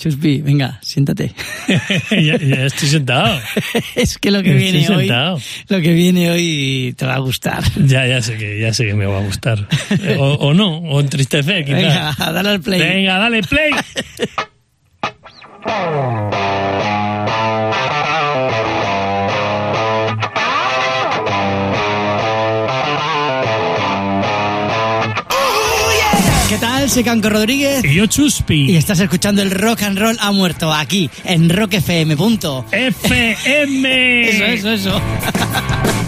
Chuspi, venga, siéntate. ya, ya estoy sentado. es que lo que Ya viene estoy hoy, sentado. lo que viene hoy te va a gustar. Ya, ya sé que, ya sé que me va a gustar. O, o no, o entristecer, quizás. Venga, dale al play. Venga, dale play. Soy Canco Rodríguez Y yo, Chuspi. y estás escuchando el Rock and Roll ha muerto aquí en Rock FM. Punto. FM. Eso, eso, eso.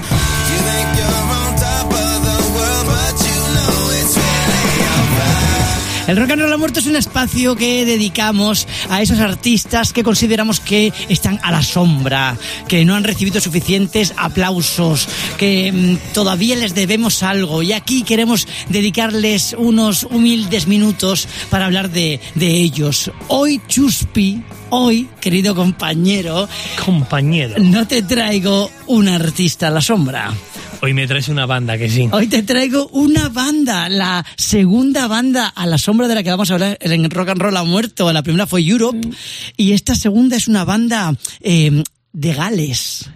El Rock and Roll ha muerto es un espacio que dedicamos a esos artistas que consideramos que están a la sombra, que no han recibido suficientes aplausos, que mm, todavía les debemos algo. Y aquí queremos dedicarles unos humildes minutos para hablar de, de ellos. Hoy, Chuspi, hoy, querido compañero, Compañero. no te traigo un artista a la sombra. Hoy me traes una banda que sí. Hoy te traigo una banda, la segunda banda a la sombra de la que vamos a hablar en Rock and Roll ha muerto. La primera fue Europe y esta segunda es una banda eh, de Gales.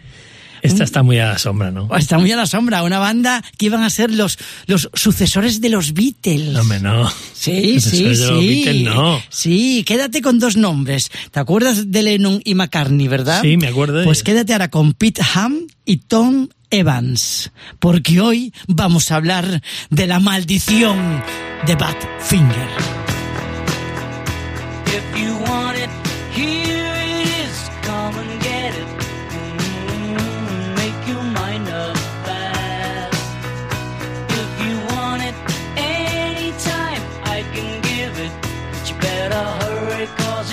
Esta está muy a la sombra, ¿no? Está muy a la sombra, una banda que iban a ser los, los sucesores de los Beatles. No, hombre, no. Sí, sí, Sucesores de los sí. Beatles, no. Sí, quédate con dos nombres. ¿Te acuerdas de Lennon y McCartney, verdad? Sí, me acuerdo de Pues ellos. quédate ahora con Pete Ham y Tom Evans, porque hoy vamos a hablar de la maldición de Badfinger. If you want it, here it is. Come and get it.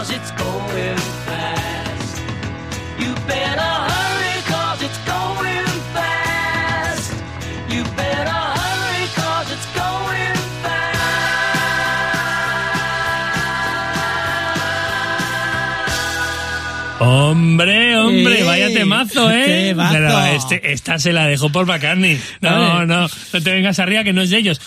cause it's going fast. You better hurry, cause it's going fast. You better hurry, cause it's going fast. Hombre, hombre, ¡Eh! vaya temazo, ¿eh? Temazo. Pero este, esta se la dejó por McCartney. No, Vale. no, no te vengas arriba que no es de ellos.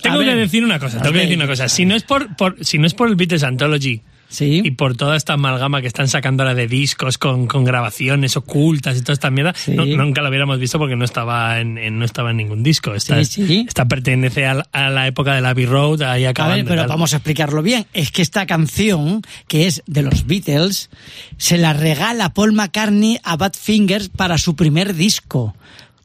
Tengo que decir una cosa, tengo que decir una cosa. Si no es por, por, si no es por el Beatles Anthology Sí. y por toda esta amalgama que están sacando ahora de discos con, con grabaciones ocultas y toda esta mierda, Sí. no- nunca lo hubiéramos visto porque no estaba en, en- no estaba en ningún disco. Esta, Sí, sí. esta pertenece a, la- a la época de la Abbey Road, ahí A acabando. ver, pero vamos a explicarlo bien. Es que esta canción, que es de los Beatles, se la regala Paul McCartney a Badfinger para su primer disco.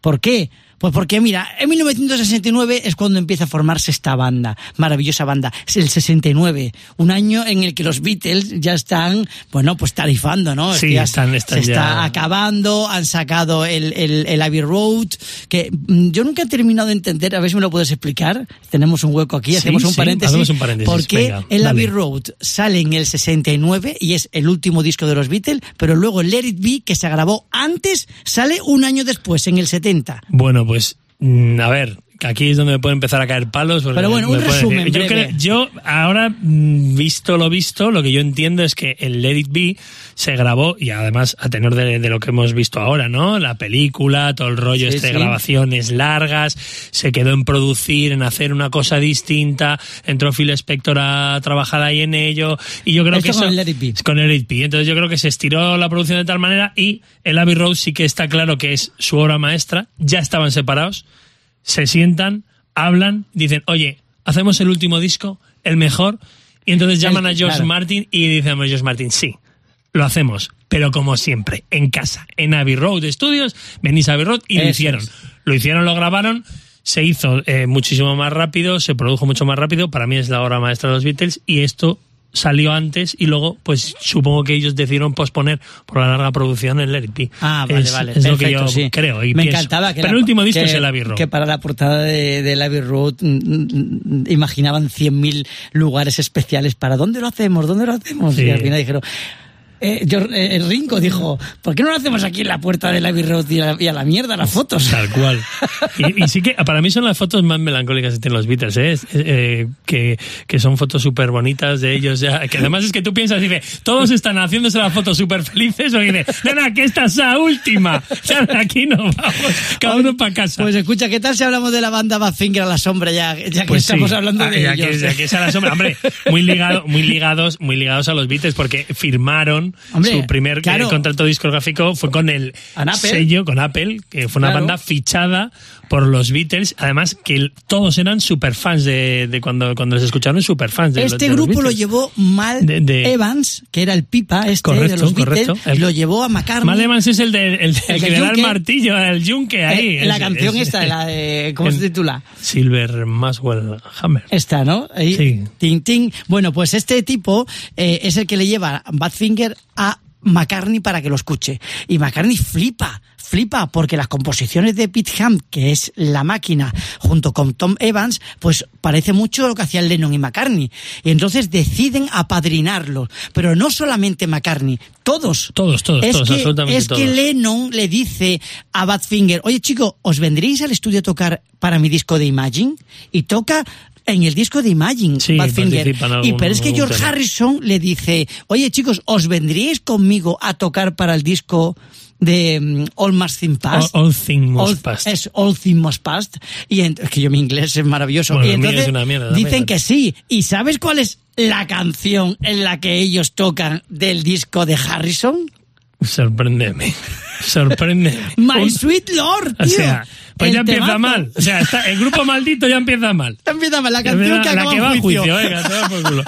¿Por qué? Pues porque, mira, en 1969 es cuando empieza a formarse esta banda, maravillosa banda. Es el 69, un año en el que los Beatles ya están, bueno, pues tarifando, ¿no? Es Sí, que ya están- están se ya- está acabando, han sacado el, el, el Abbey Road, que mm, yo nunca he terminado de entender, a ver si me lo puedes explicar. Tenemos un hueco aquí, Sí, hacemos un sí, paréntesis. hacemos un paréntesis, ¿Por qué venga, el. Abbey Road sale en el 69 y es el último disco de los Beatles, pero luego el Let It Be, que se grabó antes, sale un año después, en el 70? Bueno, pues mm, a ver, aquí es donde me puede empezar a caer palos. Pero bueno, un pueden resumen yo, creo- yo ahora, mm, visto lo visto, lo que yo entiendo es que el Let It Be se grabó, y además a tenor de, de lo que hemos visto ahora, ¿no? La película, todo el rollo Sí, este sí. grabaciones largas, se quedó en producir, en hacer una cosa distinta, entró Phil Spector a trabajar ahí en ello, y yo creo Esto que con eso... el Let It Be. Con el Let It Be. Entonces yo creo que se estiró la producción de tal manera y el Abbey Road sí que está claro que es su obra maestra, ya estaban separados, se sientan, hablan, dicen, oye, hacemos el último disco, el mejor, y entonces llaman a George claro. Martin y dicen a George Martin, sí, lo hacemos, pero como siempre, en casa, en Abbey Road Studios, venís a Abbey Road y lo hicieron. es. Lo hicieron, lo grabaron, se hizo eh, muchísimo más rápido, se produjo mucho más rápido, para mí es la obra maestra de los Beatles y esto salió antes y luego pues supongo que ellos decidieron posponer por la larga producción el Let It Be. Ah, vale, es, vale. es lo que yo sí. creo y Me pienso. encantaba que Pero la- el último disco es el Abbey Road. Que para la portada de, del Abbey Road mm, mm, imaginaban 100.000 lugares especiales para ¿dónde lo hacemos? ¿Dónde lo hacemos? Sí. Y al final dijeron... Eh, George- eh, el Ringo dijo, ¿por qué no lo hacemos aquí en la puerta del Abbey Road y a, la- y a la mierda las fotos? Tal cual. Y, y sí que para mí son las fotos más melancólicas que tienen los Beatles, ¿eh? Eh, que, que son fotos súper bonitas de ellos ya. Que además es que tú piensas, dice, todos están haciéndose las fotos súper felices o dice, nena, que esta es la última. Ya de aquí nos vamos, cada uno para casa. Pues escucha, ¿qué tal si hablamos de la banda Badfinger a la sombra ya, ya que Pues sí. estamos hablando Ah, de ya ellos? Que, ya que es a la sombra. Hombre, muy, ligado, muy, ligados, muy ligados a los Beatles porque firmaron Hombre, su primer eh, claro. contrato discográfico fue con el sello, con Apple, que fue una Claro. banda fichada por los Beatles. Además, que todos eran super fans de, de cuando, cuando les escucharon, super fans de, Este de los grupo lo llevó Mal De- de- Evans, que era el pipa este de Correcto, los Beatles, correcto. lo llevó a McCartney. Mal Evans es el, de, el, El que del le da el yunque. martillo, el yunque ahí. Eh, la Es- canción es- esta, la de, ¿cómo se titula? Silver Maswell Hammer. Esta, ¿no? Ahí, Sí. Ting, ting. Bueno, pues este tipo eh, es el que le lleva Badfinger a McCartney para que lo escuche. Y McCartney flipa, flipa, porque las composiciones de Pete Ham, que es la máquina, junto con Tom Evans, pues parece mucho lo que hacían Lennon y McCartney. Y entonces deciden apadrinarlo. Pero no solamente McCartney, todos. Todos, todos, es todos, que, absolutamente Es que. Lennon le dice a Badfinger, oye chico, ¿os vendréis al estudio a tocar para mi disco de Imagine? Y toca en el disco de Imagine, Sí, Badfinger. Y pero es que George tema. Harrison le dice, oye chicos, ¿os vendríais conmigo a tocar para el disco de mm, All Must Things Past? All- All Things Must All- Past. Es All Things Must Past. Y es que yo mi inglés es maravilloso. Bueno, y entonces es una mierda dicen ¿no? que sí. ¿Y sabes cuál es la canción en la que ellos tocan del disco de Harrison? Sorpréndeme. Sorpréndeme. My Un- Sweet Lord, tío. O sea, pues ya empieza temazo. mal. O sea, está- el grupo maldito ya empieza mal. Empieza mal, la La, canción que acaba que en va juicio. juicio, venga, toma por culo.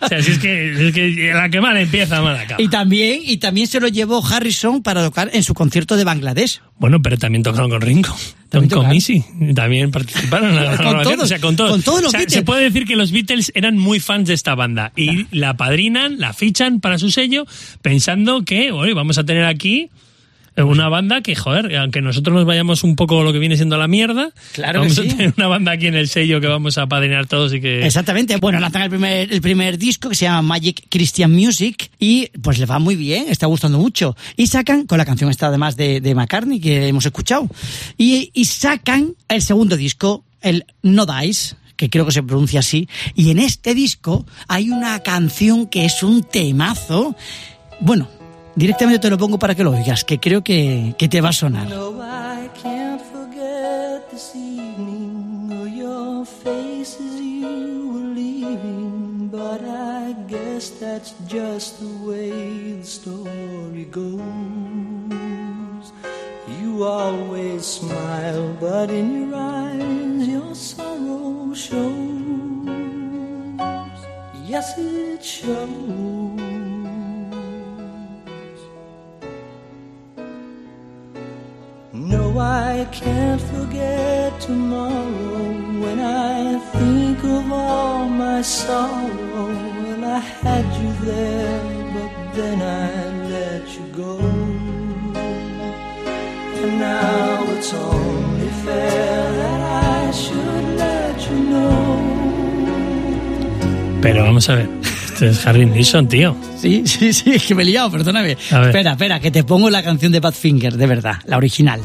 O sea, si es que, es que la que mal empieza, mal acaba. Y también, y también se lo llevó Harrison para tocar en su concierto de Bangladesh. Bueno, pero también tocaron con Ringo. También con. Missy. También participaron en la Con todos, o sea, con todos. con todos los O sea, Beatles. Se puede decir que los Beatles eran muy fans de esta banda. Y la padrinan, la fichan para su sello, pensando que, oye, vamos a tener aquí una banda que, joder, aunque nosotros nos vayamos un poco lo que viene siendo la mierda, Claro que vamos sí. a tener una banda aquí en el sello que vamos a padrinar todos y que... Exactamente. Bueno, lanzan el primer, el primer disco que se llama Magic Christian Music y pues le va muy bien, está gustando mucho. Y sacan, con la canción esta además de, de McCartney que hemos escuchado, y, y sacan el segundo disco, el No Dice, que creo que se pronuncia así, y en este disco hay una canción que es un temazo. Bueno, directamente te lo pongo para que lo oigas, que creo que, que te va a sonar. That's just the way the story goes. You always smile, but in your eyes your sorrow shows. Yes, it shows. I can't forget tomorrow when I think of all my sorrow. Well, I had you there, but then I let you go. And now it's only fair that I should let you know. Pero vamos a ver, este es Harry Nilsson, tío. Sí, sí, sí, es que me he liado, perdóname. Espera, espera, que te pongo la canción de Badfinger, de verdad, la original.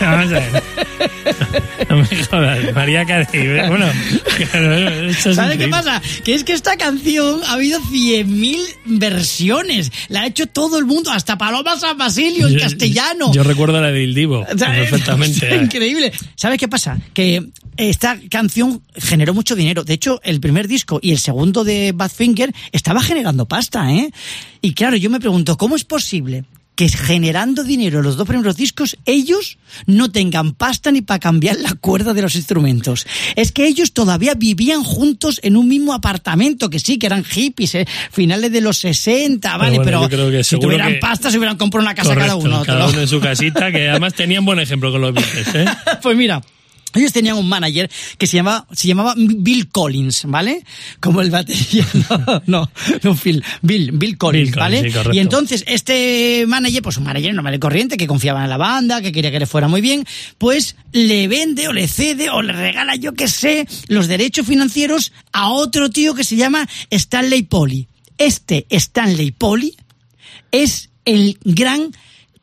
Vamos a ver. No me jodas, María Carey. Bueno, claro, esto es ¿Sabes qué pasa? Que es que esta canción ha habido 100.000 versiones. La ha hecho todo el mundo, hasta Paloma San Basilio en Yo- castellano. Yo recuerdo la del Divo, O sea, es perfectamente. increíble. ¿Sabes qué pasa? Que esta canción generó mucho dinero. De hecho, el primer disco y el segundo de Badfinger estaba generando pasta, ¿eh? Y claro, yo me pregunto, ¿cómo es posible que generando dinero los dos primeros discos, ellos no tengan pasta ni para cambiar la cuerda de los instrumentos? Es que ellos todavía vivían juntos en un mismo apartamento, que sí, que eran hippies, ¿eh? finales de los 60, ¿vale? bueno, Pero creo que si tuvieran que- pasta, se hubieran comprado una casa Correcto, cada uno. cada uno en su casita, que además tenían buen ejemplo con los Beatles, ¿eh? pues mira. Ellos tenían un manager que se llamaba, se llamaba Bill Collins, ¿vale? Como el batería. No, no, no Phil, Bill, Bill Collins, Bill Collins, ¿vale? sí, y entonces este manager, pues un manager normal y corriente, que confiaba en la banda, que quería que le fuera muy bien, pues le vende o le cede o le regala, yo qué sé, los derechos financieros a otro tío que se llama Stanley Polly. Este Stanley Polly es el gran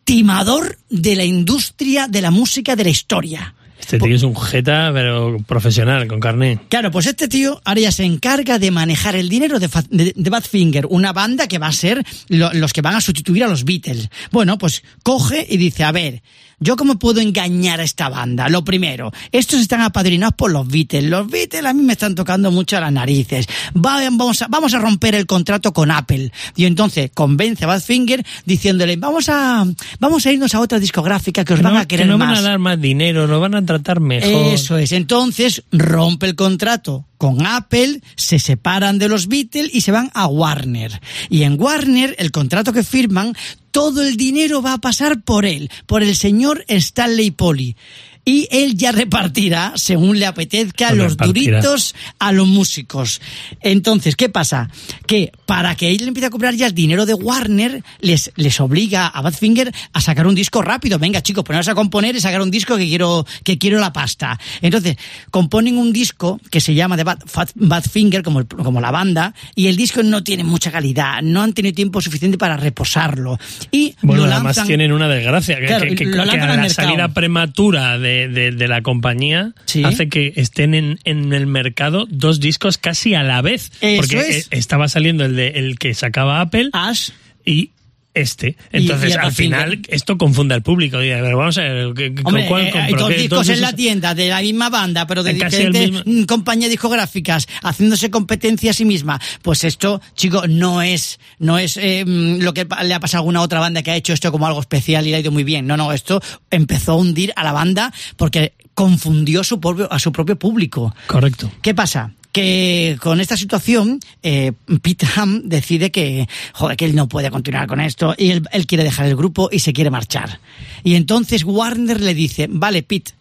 timador de la industria de la música de la historia. Este tío es un jeta, pero profesional, con carné. Claro, pues este tío ahora ya se encarga de manejar el dinero de, de- de Badfinger, una banda que va a ser lo- los que van a sustituir a los Beatles. Bueno, pues coge y dice, a ver, ¿yo cómo puedo engañar a esta banda? Lo primero, estos están apadrinados por los Beatles. Los Beatles a mí me están tocando mucho las narices. Va- vamos, a, vamos a romper el contrato con Apple. Y entonces convence a Badfinger diciéndole, vamos a, vamos a irnos a otra discográfica que os Que van no, a querer que no más. van a dar más dinero, nos van a Eso es. Entonces rompe el contrato con Apple, se separan de los Beatles y se van a Warner. Y en Warner, el contrato que firman, todo el dinero va a pasar por él, por el señor Stanley Polly. Y él ya repartirá, según le apetezca, Lo los repartirá. duritos a los músicos. Entonces, ¿qué pasa? Que para que él empiece a cobrar ya el dinero de Warner, les, les obliga a Badfinger a sacar un disco rápido. Venga, chicos, poneros a componer y sacar un disco que quiero, que quiero la pasta. Entonces, componen un disco que se llama de Bad, Fat- Badfinger, como, el- como la banda, y el disco no tiene mucha calidad, no han tenido tiempo suficiente para reposarlo. Y Bueno, lo además tienen una desgracia, que, Claro, que- que- lo que lanzan a al la mercado. salida prematura de, de- de la compañía Sí. hace que estén en, en el mercado dos discos casi a la vez. Eso porque es. eh, estaba saliendo el, de, el que sacaba Apple Ash y este. Entonces, y al final, esto confunde al público. Ver, vamos a ver, ¿qué- ¿con Hombre, cuál eh, dos discos en la tienda de la misma banda, pero de diferentes mismo- mm, compañías discográficas, haciéndose competencia a sí misma. Pues esto, chico, no es, no es eh, mm, lo que le ha pasado a alguna otra banda que ha hecho esto como algo especial y le ha ido muy bien. No, no, esto empezó a hundir a la banda porque confundió su propio, a su propio público. Correcto. ¿Qué pasa? Que con esta situación, eh, Pete Ham decide que, joder, que él no puede continuar con esto y él, él quiere dejar el grupo y se quiere marchar. Y entonces Warner le dice, vale, Pete,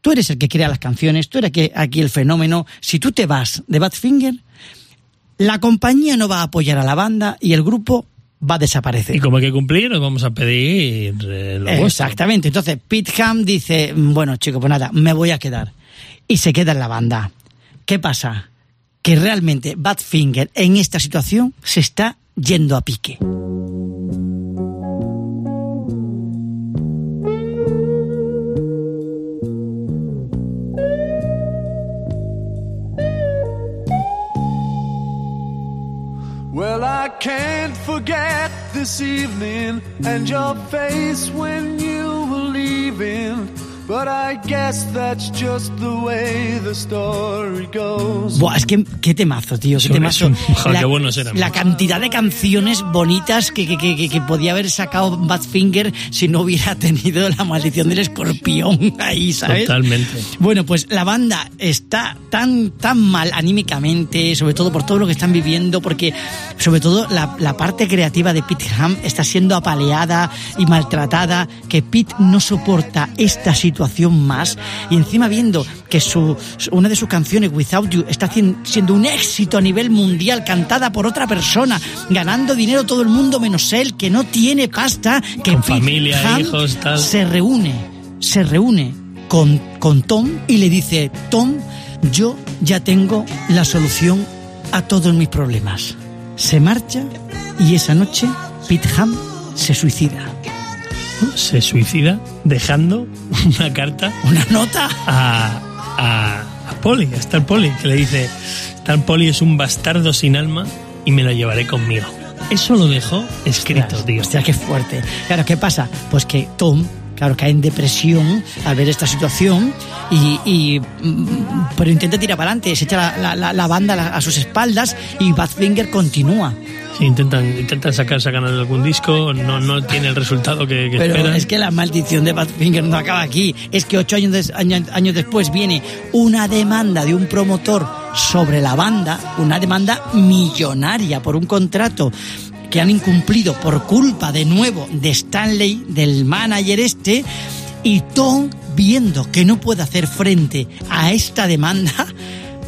tú eres el que crea las canciones, tú eres aquí, aquí el fenómeno, si tú te vas de Badfinger, la compañía no va a apoyar a la banda y el grupo va a desaparecer. Y como hay que cumplir, nos vamos a pedir eh, lo vuestro. Exactamente. Entonces, Pete Ham dice, bueno, chico, pues nada, me voy a quedar. Y se queda en la banda. ¿Qué pasa? Que realmente Badfinger en esta situación se está yendo a pique. Well, I can't forget this evening and your face when you were leaving. But I guess that's just the way the story goes. Buah, es que qué temazo, tío, qué temazo. son- joder, qué buenos eran. la cantidad de canciones bonitas que, que, que, que- que podía haber sacado Badfinger si no hubiera tenido la maldición del escorpión ahí, ¿sabes? Totalmente. Bueno, pues la banda está tan, tan mal anímicamente, sobre todo por todo lo que están viviendo, porque sobre todo la, la parte creativa de Pete Ham está siendo apaleada y maltratada, que Pete no soporta esta situación más, y encima viendo que su, una de sus canciones, Without You, está siendo un éxito a nivel mundial, cantada por otra persona, ganando dinero todo el mundo menos él, que no tiene pasta, que Con familia, Ham hijos, tal. se reúne, se reúne con, con Tom y le dice, Tom, yo ya tengo la solución a todos mis problemas. Se marcha y esa noche Pete Ham se suicida. Se suicida dejando una carta Una nota. a, a, a Polly, a Star Polly, que le dice, Star Polly es un bastardo sin alma y me lo llevaré conmigo. Eso lo dejó escrito, Ostras, tío. Hostia, qué fuerte. Claro, ¿qué pasa? Pues que Tom, claro, cae en depresión al ver esta situación y, y, mm, pero intenta tirar para adelante, se echa la, la- la- la banda a sus espaldas y Badfinger continúa. Sí, intentan, intentan sacarse a ganar algún disco, no, no tiene el resultado que, que Pero esperan. es que la maldición de Badfinger no acaba aquí. Es que ocho años, des- año- años después viene una demanda de un promotor sobre la banda, una demanda millonaria por un contrato que han incumplido por culpa de nuevo de Stanley, del manager este, y Tom, viendo que no puede hacer frente a esta demanda,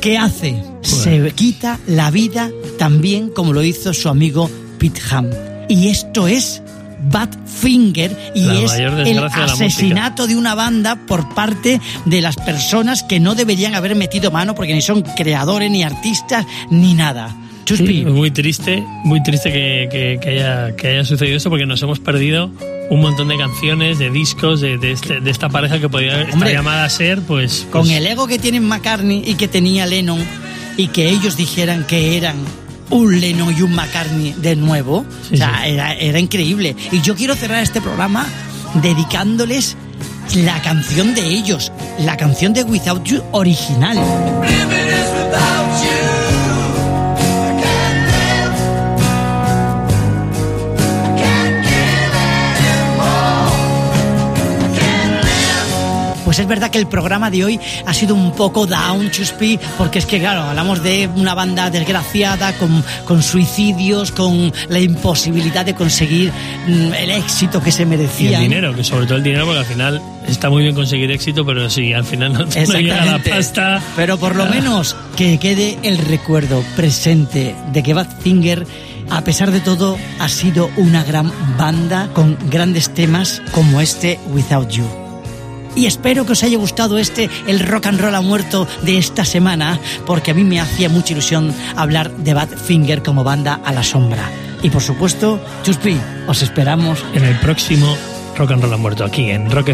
¿qué hace? Se quita la vida también como lo hizo su amigo Pete Ham. Y esto es Badfinger y La es el de asesinato de una banda por parte de las personas que no deberían haber metido mano porque ni son creadores, ni artistas, ni nada. Sí, muy triste, muy triste que, que- que haya, que haya sucedido esto porque nos hemos perdido un montón de canciones, de discos, de, de este- de esta pareja que podía estar llamada a ser, pues... con pues, el ego que tienen McCartney y que tenía Lennon y que ellos dijeran que eran un Lennon y un McCartney de nuevo, Sí, o sea, sí. Era, era increíble. Y yo quiero cerrar este programa dedicándoles la canción de ellos, la canción de Without You original. Pues es verdad que el programa de hoy ha sido un poco down, Chuspi, porque es que, claro, hablamos de una banda desgraciada, con, con suicidios, con la imposibilidad de conseguir mm, el éxito que se y merecían. el dinero, que sobre todo el dinero, porque al final está muy bien conseguir éxito, pero si al final no, no llega la pasta... Pero por lo ah, menos que quede el recuerdo presente de que Badfinger, a pesar de todo, ha sido una gran banda con grandes temas como este Without You. Y espero que os haya gustado este, el rock and roll ha muerto de esta semana, porque a mí me hacía mucha ilusión hablar de Badfinger como banda a la sombra. Y por supuesto, Chuspi, os esperamos En el próximo Rock and Roll ha muerto aquí en Rock